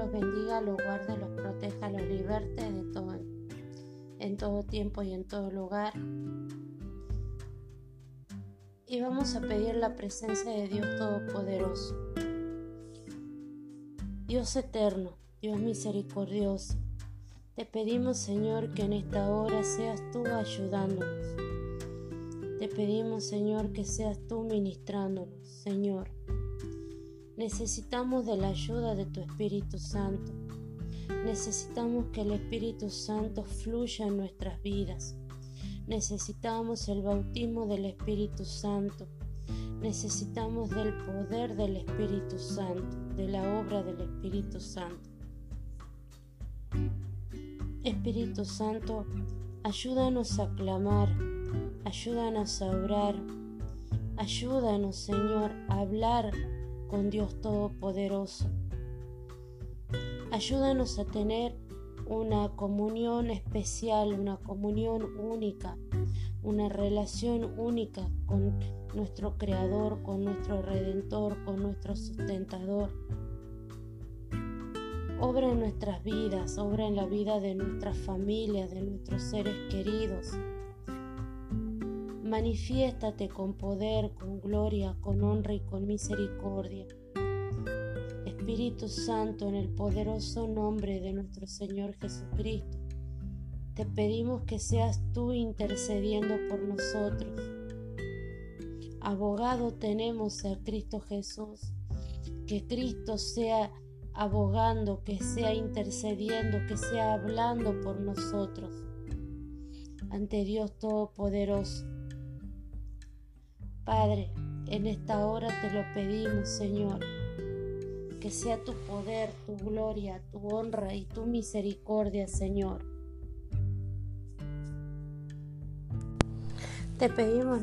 los bendiga, los guarde, los proteja, los liberte de todo, en todo tiempo y en todo lugar. Y vamos a pedir la presencia de Dios Todopoderoso. Dios eterno, Dios misericordioso, te pedimos Señor que en esta hora seas tú ayudándonos. Te pedimos Señor que seas tú ministrándonos, Señor. Necesitamos de la ayuda de tu Espíritu Santo. Necesitamos que el Espíritu Santo fluya en nuestras vidas. Necesitamos el bautismo del Espíritu Santo. Necesitamos del poder del Espíritu Santo, de la obra del Espíritu Santo. Espíritu Santo, ayúdanos a clamar, ayúdanos a orar, ayúdanos Señor a hablar con Dios Todopoderoso. Ayúdanos a tener una comunión especial, una comunión única, una relación única con nuestro Creador, con nuestro Redentor, con nuestro sustentador. Obra en nuestras vidas, obra en la vida de nuestras familias, de nuestros seres queridos. Manifiéstate con poder, con gloria, con honra y con misericordia. Espíritu Santo, en el poderoso nombre de nuestro Señor Jesucristo, te pedimos que seas tú intercediendo por nosotros. Abogado tenemos a Cristo Jesús, que Cristo sea abogando, que sea intercediendo, que sea hablando por nosotros ante Dios Todopoderoso. Padre, en esta hora te lo pedimos, Señor, que sea tu poder, tu gloria, tu honra y tu misericordia, Señor. Te pedimos,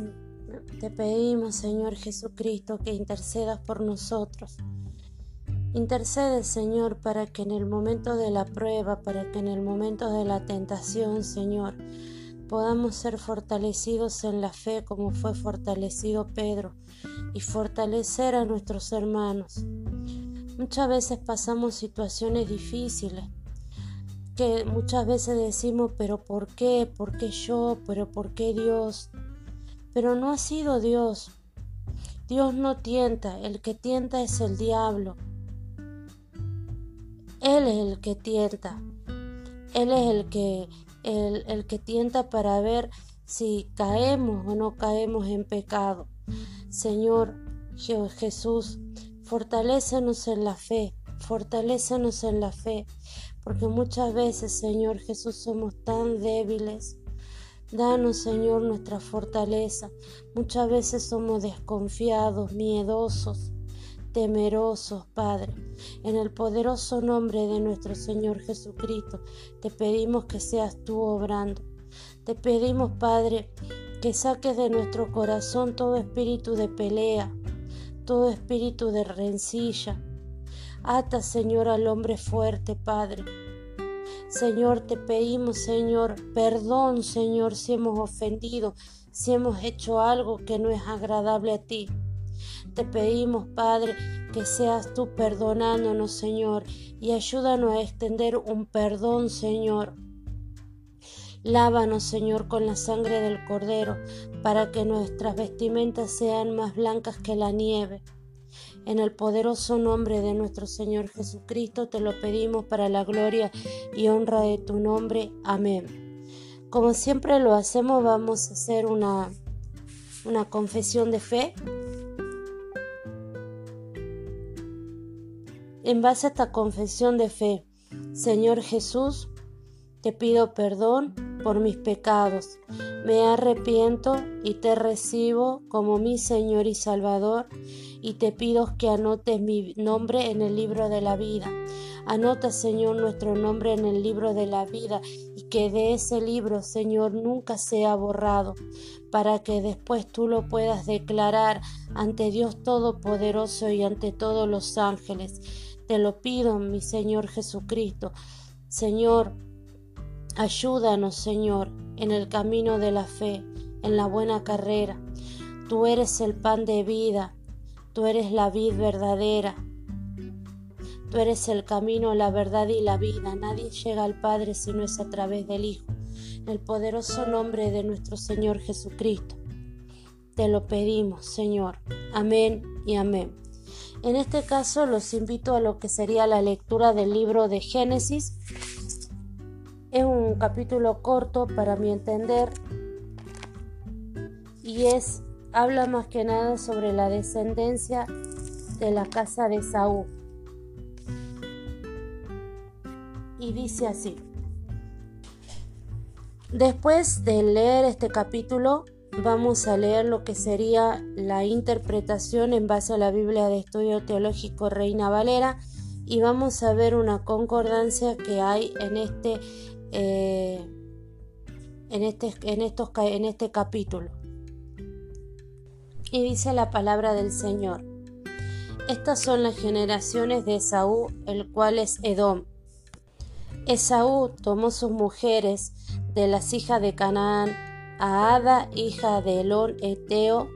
te pedimos, Señor Jesucristo, que intercedas por nosotros. Intercede, Señor, para que en el momento de la prueba, para que en el momento de la tentación, Señor, podamos ser fortalecidos en la fe como fue fortalecido Pedro y fortalecer a nuestros hermanos. Muchas veces pasamos situaciones difíciles que muchas veces decimos, pero ¿por qué? ¿Por qué yo? ¿Pero por qué Dios? Pero no ha sido Dios. Dios no tienta, el que tienta es el diablo. Él es el que tienta. Él es el que el, que tienta para ver si caemos o no caemos en pecado. Señor Jesús, fortalécenos en la fe, fortalécenos en la fe, porque muchas veces, Señor Jesús, somos tan débiles. Danos, Señor, nuestra fortaleza. Muchas veces somos desconfiados, miedosos temerosos, Padre. En el poderoso nombre de nuestro Señor Jesucristo, te pedimos que seas tú obrando. Te pedimos, Padre, que saques de nuestro corazón todo espíritu de pelea, todo espíritu de rencilla. Ata, Señor, al hombre fuerte, Padre. Señor, te pedimos, Señor, perdón, Señor, si hemos ofendido, si hemos hecho algo que no es agradable a ti. Te pedimos, Padre, que seas tú perdonándonos, Señor, y ayúdanos a extender un perdón, Señor. Lávanos, Señor, con la sangre del Cordero, para que nuestras vestimentas sean más blancas que la nieve. En el poderoso nombre de nuestro Señor Jesucristo te lo pedimos para la gloria y honra de tu nombre. Amén. Como siempre lo hacemos, vamos a hacer una, una confesión de fe. En base a esta confesión de fe, Señor Jesús, te pido perdón por mis pecados. Me arrepiento y te recibo como mi Señor y Salvador y te pido que anotes mi nombre en el libro de la vida. Anota, Señor, nuestro nombre en el libro de la vida y que de ese libro, Señor, nunca sea borrado, para que después tú lo puedas declarar ante Dios Todopoderoso y ante todos los ángeles. Te lo pido, mi Señor Jesucristo. Señor, ayúdanos, Señor, en el camino de la fe, en la buena carrera. Tú eres el pan de vida, tú eres la vid verdadera. Tú eres el camino, la verdad y la vida. Nadie llega al Padre si no es a través del Hijo. En el poderoso nombre de nuestro Señor Jesucristo. Te lo pedimos, Señor. Amén y amén. En este caso los invito a lo que sería la lectura del libro de Génesis. Es un capítulo corto para mi entender y es habla más que nada sobre la descendencia de la casa de Saúl. Y dice así. Después de leer este capítulo, vamos a leer lo que sería la interpretación en base a la Biblia de Estudio Teológico Reina Valera y vamos a ver una concordancia que hay en este, eh, en este, en estos, en este capítulo. Y dice la palabra del Señor. Estas son las generaciones de Esaú, el cual es Edom. Esaú tomó sus mujeres de las hijas de Canaán, a Ada, hija de Elón Eteo,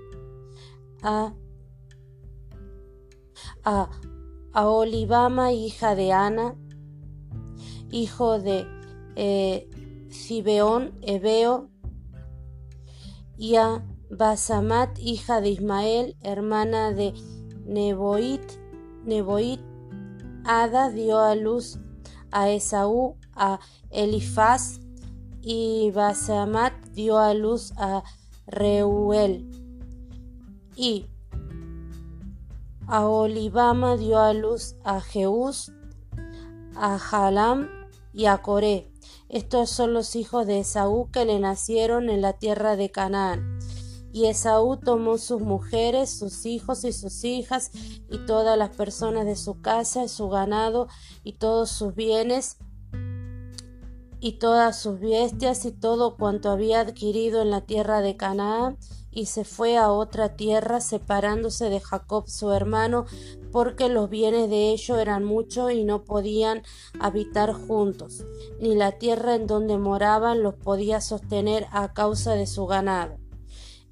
a, a, Olivama, hija de Ana, hijo de eh, Ebeo, y a Basamat, hija de Ismael, hermana de Neboit, Neboit, Ada dio a luz a Esaú, a Elifaz, y Basamat dio a luz a Reuel y a dio a luz a Jeús, a Jalam y a Coré. Estos son los hijos de Esaú que le nacieron en la tierra de Canaán. Y Esaú tomó sus mujeres, sus hijos y sus hijas, y todas las personas de su casa, y su ganado, y todos sus bienes, y todas sus bestias y todo cuanto había adquirido en la tierra de Canaán, y se fue a otra tierra, separándose de Jacob su hermano, porque los bienes de ellos eran muchos y no podían habitar juntos, ni la tierra en donde moraban los podía sostener a causa de su ganado.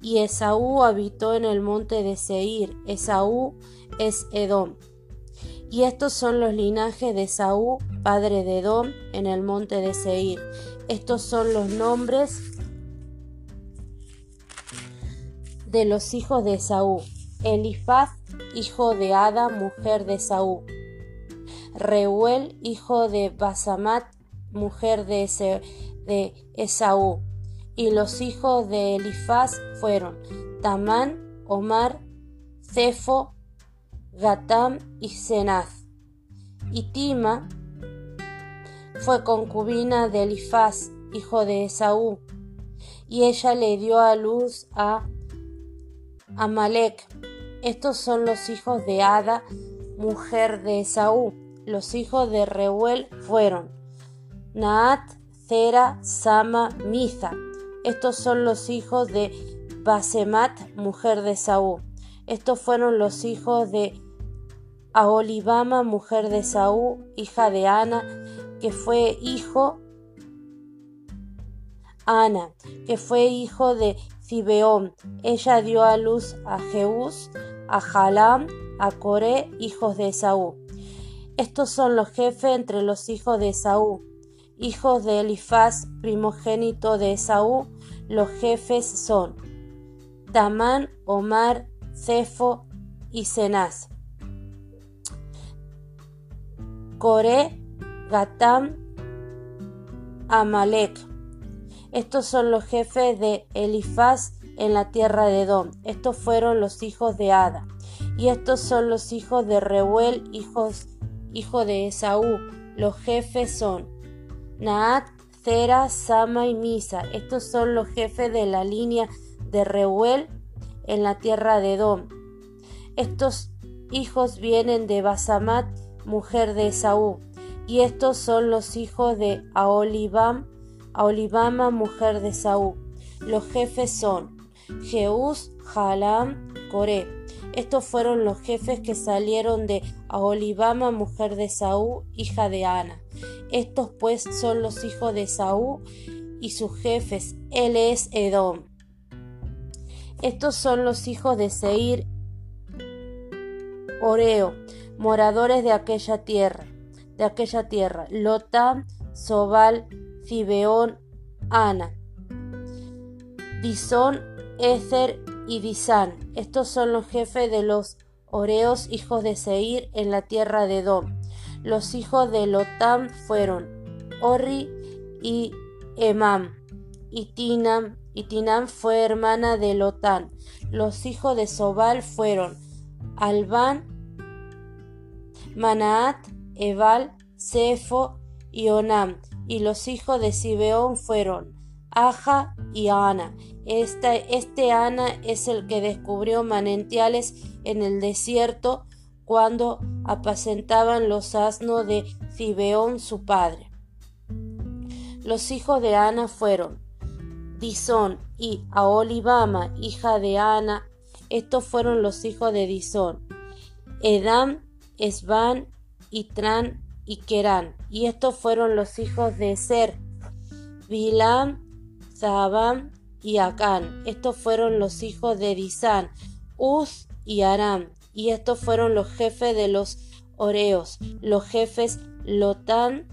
Y Esaú habitó en el monte de Seir, Esaú es Edom. Y estos son los linajes de Saúl, padre de Edom, en el monte de Seir. Estos son los nombres de los hijos de Saúl. Elifaz, hijo de Ada, mujer de Saúl. Reuel, hijo de Basamat, mujer de, de Esaú. Y los hijos de Elifaz fueron Tamán, Omar, Cefo, Gatam y Senaz. Y Tima fue concubina de Elifaz, hijo de Esaú, y ella le dio a luz a Amalek. Estos son los hijos de Ada, mujer de Esaú. Los hijos de Reuel fueron Naat, Zera, Sama, Miza. Estos son los hijos de Basemat, mujer de Esaú. Estos fueron los hijos de a Olivama, mujer de Saúl, hija de Ana, que fue hijo Ana, que fue hijo de Zibeón. Ella dio a luz a Jeús, a Jalam, a Coré, hijos de Saúl. Estos son los jefes entre los hijos de Saúl, hijos de Elifaz, primogénito de Saúl. Los jefes son Tamán, Omar, Cefo y Cenaz. Coré, Gatam, Amalek. Estos son los jefes de Elifaz en la tierra de Edom. Estos fueron los hijos de Ada. Y estos son los hijos de Reuel, hijos, hijo de Esaú. Los jefes son Naat, Zera, Sama y Misa. Estos son los jefes de la línea de Reuel en la tierra de Edom. Estos hijos vienen de Basamat mujer de Esaú. Y estos son los hijos de Aolibam, Aolibama, mujer de Esaú. Los jefes son Jeús, Jalam, Coré. Estos fueron los jefes que salieron de Aolibama, mujer de Esaú, hija de Ana. Estos pues son los hijos de Esaú y sus jefes. Él es Edom. Estos son los hijos de Seir, Oreo moradores de aquella tierra, de aquella tierra, Lotán, Sobal, Fibeón, Ana, Disón, Ezer y Disán. Estos son los jefes de los Oreos, hijos de Seir, en la tierra de Edom. Los hijos de Lotán fueron Orri y Emam. Y Tinam, y Tinam fue hermana de Lotán. Los hijos de Sobal fueron Albán, Manaat, Ebal, Sefo y Onam. Y los hijos de Sibeón fueron Aja y Ana. Este, Ana es el que descubrió manantiales en el desierto cuando apacentaban los asnos de Cibeón su padre. Los hijos de Ana fueron Disón y Aolibama, hija de Ana. Estos fueron los hijos de Disón. Edam, Esban, Itran y Kerán. Y estos fueron los hijos de Ser. Bilam, Zabam y Acán. Estos fueron los hijos de Disán, Uz y Aram. Y estos fueron los jefes de los Oreos, los jefes Lotán,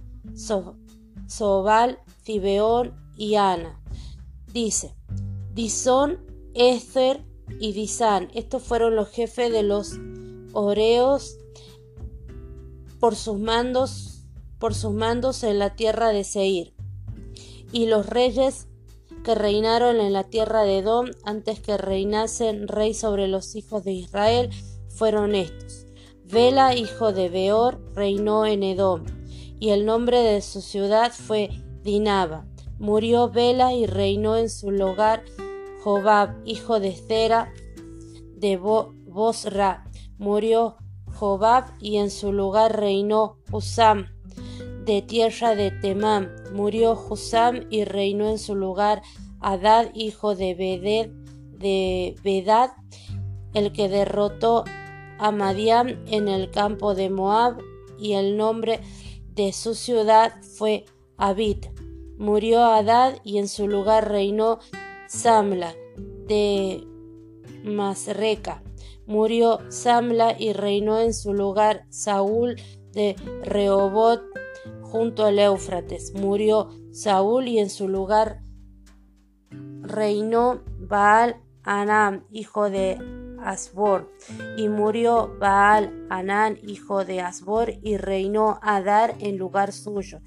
Sobal, Cibeón y Ana. Dice, Disón, Esther y Disán. Estos fueron los jefes de los Oreos por sus mandos, por sus mandos en la tierra de Seir. Y los reyes que reinaron en la tierra de Edom antes que reinasen rey sobre los hijos de Israel fueron estos. Vela, hijo de Beor, reinó en Edom, y el nombre de su ciudad fue Dinaba. Murió Vela y reinó en su lugar Jobab, hijo de Zera de Bosra. Murió Jobab y en su lugar reinó Husam de tierra de Temam. Murió Husam y reinó en su lugar Adad, hijo de Bedad, de Bedad, el que derrotó a Madiam en el campo de Moab, y el nombre de su ciudad fue Abid. Murió Adad y en su lugar reinó Samla de Masreca. Murió Samla y reinó en su lugar Saúl de Rehobot junto al Éufrates. Murió Saúl y en su lugar reinó Baal Anam, hijo de Asbor, y murió Baal Anán, hijo de Asbor, y reinó Adar en lugar suyo.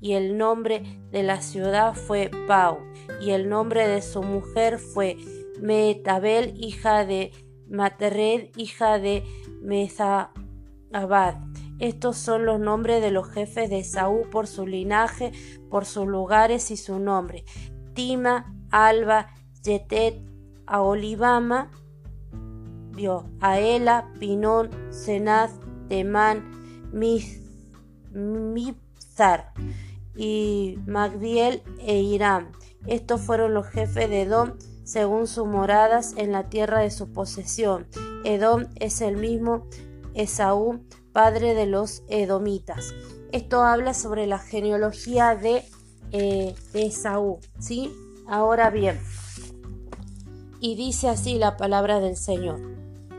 Y el nombre de la ciudad fue Pau, y el nombre de su mujer fue Metabel, hija de Matered, hija de Mezabad estos son los nombres de los jefes de Saúl por su linaje, por sus lugares y su nombre. Tima, Alba, Yetet, Aolibama, Aela, Pinón, Senaz, Temán, Mizar y Magdiel e Irán. Estos fueron los jefes de Edom según sus moradas en la tierra de su posesión. Edom es el mismo Esaú, padre de los edomitas. Esto habla sobre la genealogía de, eh, Esaú, ¿sí? Ahora bien, y dice así la palabra del Señor.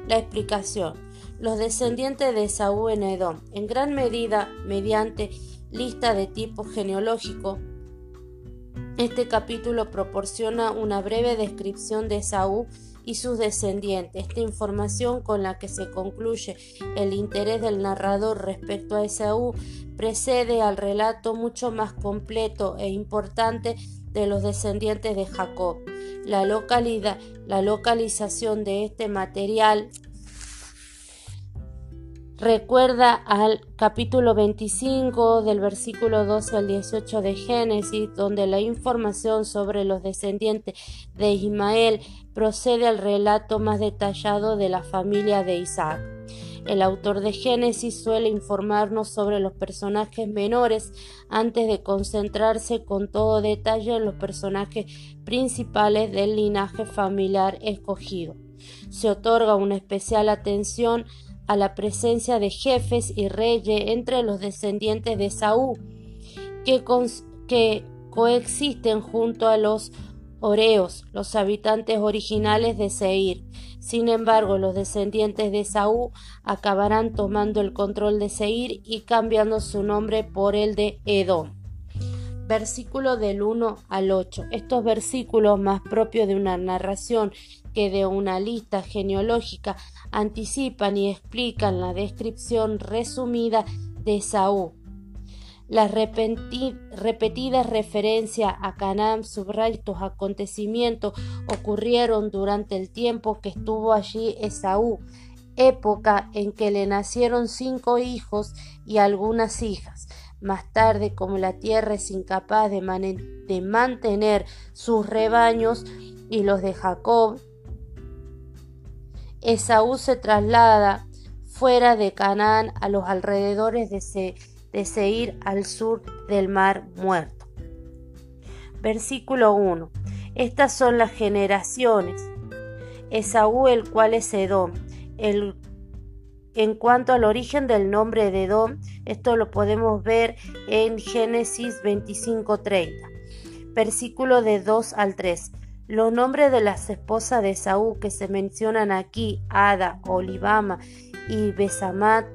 La explicación. Los descendientes de Esaú en Edom, en gran medida mediante lista de tipo genealógico, este capítulo proporciona una breve descripción de Esaú y sus descendientes. Esta información con la que se concluye el interés del narrador respecto a Esaú precede al relato mucho más completo e importante de los descendientes de Jacob. La, localidad, la localización de este material recuerda al capítulo 25 del versículo 12 al 18 de Génesis, donde la información sobre los descendientes de Ismael procede al relato más detallado de la familia de Isaac. El autor de Génesis suele informarnos sobre los personajes menores antes de concentrarse con todo detalle en los personajes principales del linaje familiar escogido. Se otorga una especial atención a la presencia de jefes y reyes entre los descendientes de Saúl, que, coexisten junto a los Oreos, los habitantes originales de Seir. Sin embargo, los descendientes de Saúl acabarán tomando el control de Seir y cambiando su nombre por el de Edom. Versículo del 1 al 8. Estos versículos, más propios de una narración que de una lista genealógica, anticipan y explican la descripción resumida de Saúl las repetidas referencias a Canaán subrayan estos acontecimientos ocurrieron durante el tiempo que estuvo allí Esaú, época en que le nacieron cinco hijos y algunas hijas. Más tarde, como la tierra es incapaz de, de mantener sus rebaños y los de Jacob, Esaú se traslada fuera de Canaán a los alrededores de de Seir al sur del mar muerto. Versículo 1. Estas son las generaciones. Esaú, el cual es Edom. En cuanto al origen del nombre de Edom, esto lo podemos ver en Génesis 25:30. Versículo de 2 al 3. Los nombres de las esposas de Esaú que se mencionan aquí, Ada, Olivama y Besamat,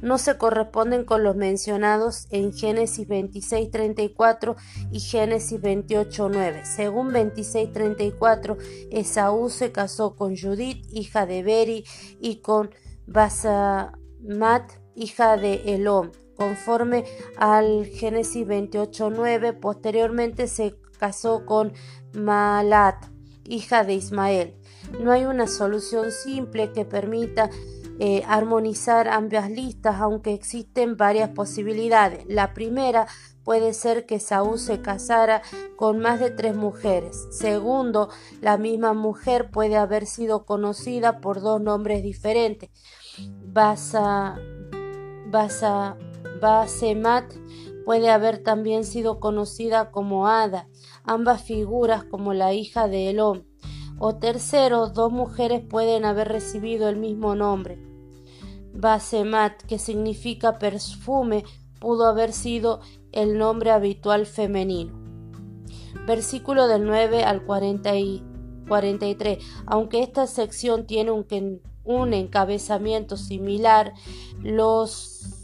no se corresponden con los mencionados en Génesis 26:34 y Génesis 28:9. Según 26:34, Esaú se casó con Judith, hija de Beri, y con Basamat, hija de Elom. Conforme al Génesis 28:9, posteriormente se casó con Malat, hija de Ismael. No hay una solución simple que permita eh, armonizar ambas listas, aunque existen varias posibilidades. La primera puede ser que Saúl se casara con más de tres mujeres. Segundo, la misma mujer puede haber sido conocida por dos nombres diferentes. Basa, Basa, Basemat puede haber también sido conocida como Ada, ambas figuras como la hija de Elón. O tercero, dos mujeres pueden haber recibido el mismo nombre. Basemat, que significa perfume, pudo haber sido el nombre habitual femenino. Versículo del 9 al 43. Aunque esta sección tiene un, un encabezamiento similar, los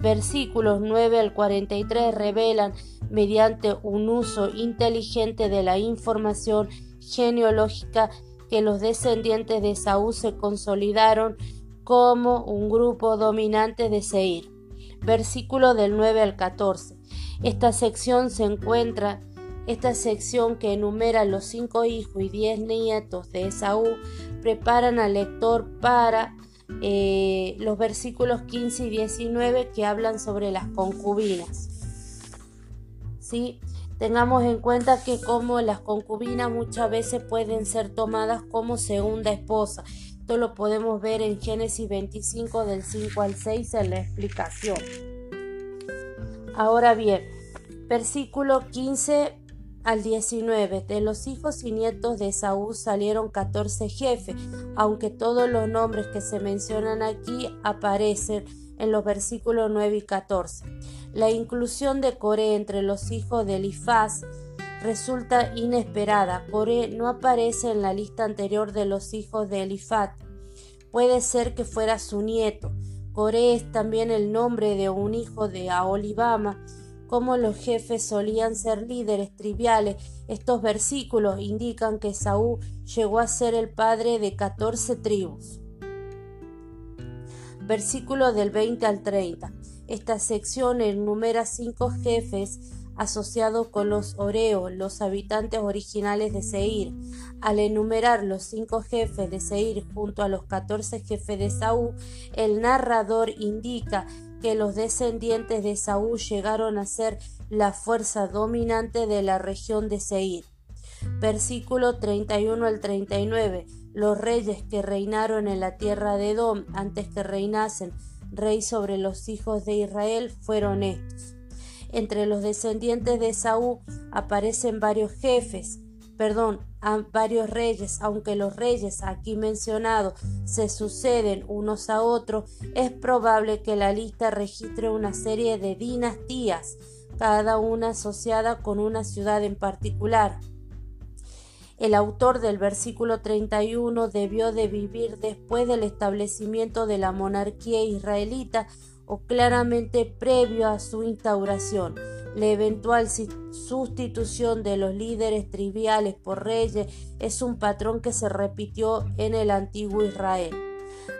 versículos 9 al 43 revelan mediante un uso inteligente de la información genealógica que los descendientes de Saúl se consolidaron como un grupo dominante de Seir. Versículo del 9 al 14. Esta sección se encuentra, esta sección que enumera los cinco hijos y diez nietos de Esaú, preparan al lector para eh, los versículos 15 y 19 que hablan sobre las concubinas. ¿Sí? Tengamos en cuenta que como las concubinas muchas veces pueden ser tomadas como segunda esposa. Esto lo podemos ver en Génesis 25 del 5 al 6 en la explicación. Ahora bien, versículo 15 al 19. De los hijos y nietos de Saúl salieron 14 jefes, aunque todos los nombres que se mencionan aquí aparecen en los versículos 9 y 14. La inclusión de Coré entre los hijos de Elifaz resulta inesperada. Coré no aparece en la lista anterior de los hijos de Elifaz. Puede ser que fuera su nieto. Coré es también el nombre de un hijo de Aolibama. Como los jefes solían ser líderes triviales, estos versículos indican que Saúl llegó a ser el padre de 14 tribus. Versículo del 20 al 30. Esta sección enumera cinco jefes asociados con los Oreos, los habitantes originales de Seir. Al enumerar los cinco jefes de Seir junto a los catorce jefes de Saúl, el narrador indica que los descendientes de Saúl llegaron a ser la fuerza dominante de la región de Seir. Versículo 31 al 39. Los reyes que reinaron en la tierra de Edom antes que reinasen rey sobre los hijos de Israel, fueron estos. Entre los descendientes de Saúl aparecen varios jefes, perdón, varios reyes, aunque los reyes aquí mencionados se suceden unos a otros, es probable que la lista registre una serie de dinastías cada una asociada con una ciudad en particular. El autor del versículo 31 debió de vivir después del establecimiento de la monarquía israelita o claramente previo a su instauración. La eventual sustitución de los líderes triviales por reyes es un patrón que se repitió en el antiguo Israel.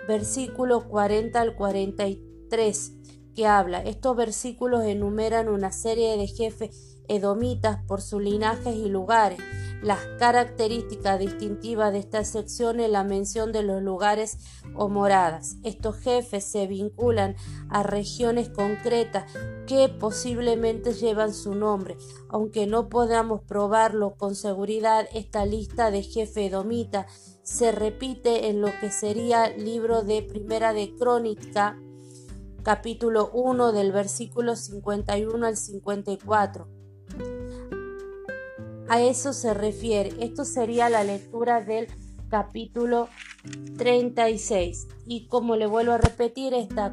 Versículo 40 al 43 que habla. Estos versículos enumeran una serie de jefes edomitas por sus linajes y lugares. Las características distintivas de esta sección es la mención de los lugares o moradas. Estos jefes se vinculan a regiones concretas que posiblemente llevan su nombre. Aunque no podamos probarlo con seguridad, esta lista de jefe edomita se repite en lo que sería libro de Primera de Crónica, capítulo 1 del versículo 51 al 54 a eso se refiere. Esto sería la lectura del capítulo 36. Y como le vuelvo a repetir, esta,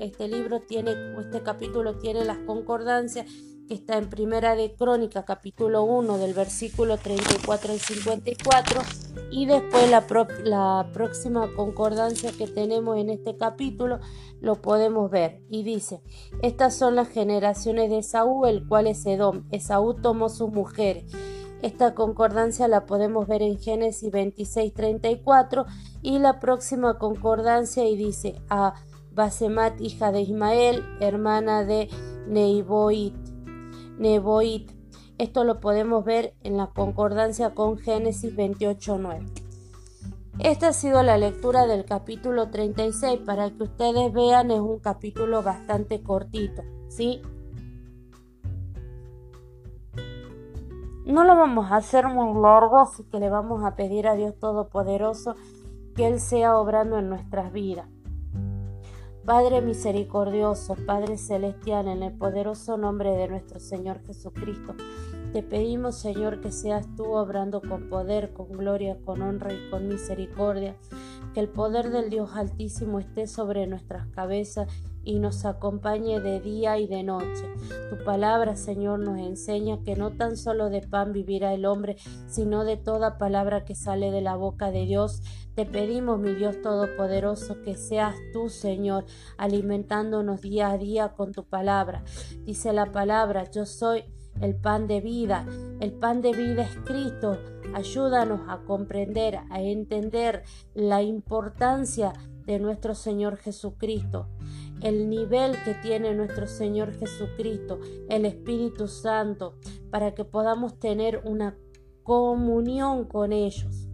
este libro tiene, este capítulo tiene las concordancias que está en Primera de Crónica, capítulo 1, del versículo 34 al 54, y después la, la próxima concordancia que tenemos en este capítulo lo podemos ver, y dice, estas son las generaciones de Esaú, el cual es Edom. Esaú tomó sus mujeres. Esta concordancia la podemos ver en Génesis 26, 34, y la próxima concordancia y dice a Basemat, hija de Ismael, hermana de Neiboit. Neboit. Esto lo podemos ver en la concordancia con Génesis 28.9. Esta ha sido la lectura del capítulo 36. Para que ustedes vean, es un capítulo bastante cortito, ¿sí? No lo vamos a hacer muy largo, así que le vamos a pedir a Dios Todopoderoso que Él sea obrando en nuestras vidas. Padre misericordioso, Padre celestial, en el poderoso nombre de nuestro Señor Jesucristo, te pedimos, Señor, que seas tú obrando con poder, con gloria, con honra y con misericordia, que el poder del Dios Altísimo esté sobre nuestras cabezas y nos acompañe de día y de noche. Tu palabra, Señor, nos enseña que no tan solo de pan vivirá el hombre, sino de toda palabra que sale de la boca de Dios. Te pedimos, mi Dios Todopoderoso, que seas tú, Señor, alimentándonos día a día con tu palabra. Dice la palabra, yo soy el pan de vida. El pan de vida es Cristo. Ayúdanos a comprender, a entender la importancia de nuestro Señor Jesucristo el nivel que tiene nuestro Señor Jesucristo, el Espíritu Santo, para que podamos tener una comunión con ellos.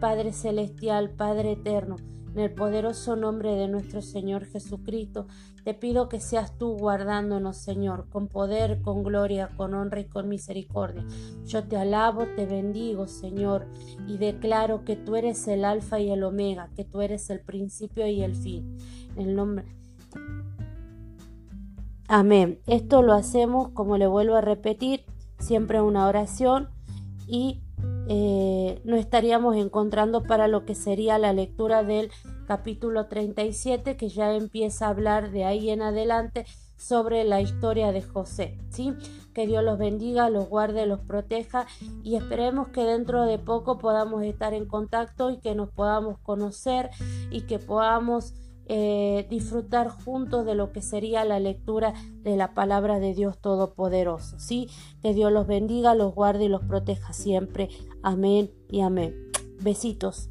Padre Celestial, Padre Eterno, en el poderoso nombre de nuestro Señor Jesucristo, te pido que seas tú guardándonos, Señor, con poder, con gloria, con honra y con misericordia. Yo te alabo, te bendigo, Señor, y declaro que tú eres el alfa y el omega, que tú eres el principio y el fin. En el nombre Amén. Esto lo hacemos, como le vuelvo a repetir, siempre una oración y eh, nos estaríamos encontrando para lo que sería la lectura del capítulo 37, que ya empieza a hablar de ahí en adelante sobre la historia de José. ¿sí? Que Dios los bendiga, los guarde, los proteja y esperemos que dentro de poco podamos estar en contacto y que nos podamos conocer y que podamos eh, disfrutar juntos de lo que sería la lectura de la palabra de Dios Todopoderoso. ¿sí? Que Dios los bendiga, los guarde y los proteja siempre. Amén y amén. Besitos.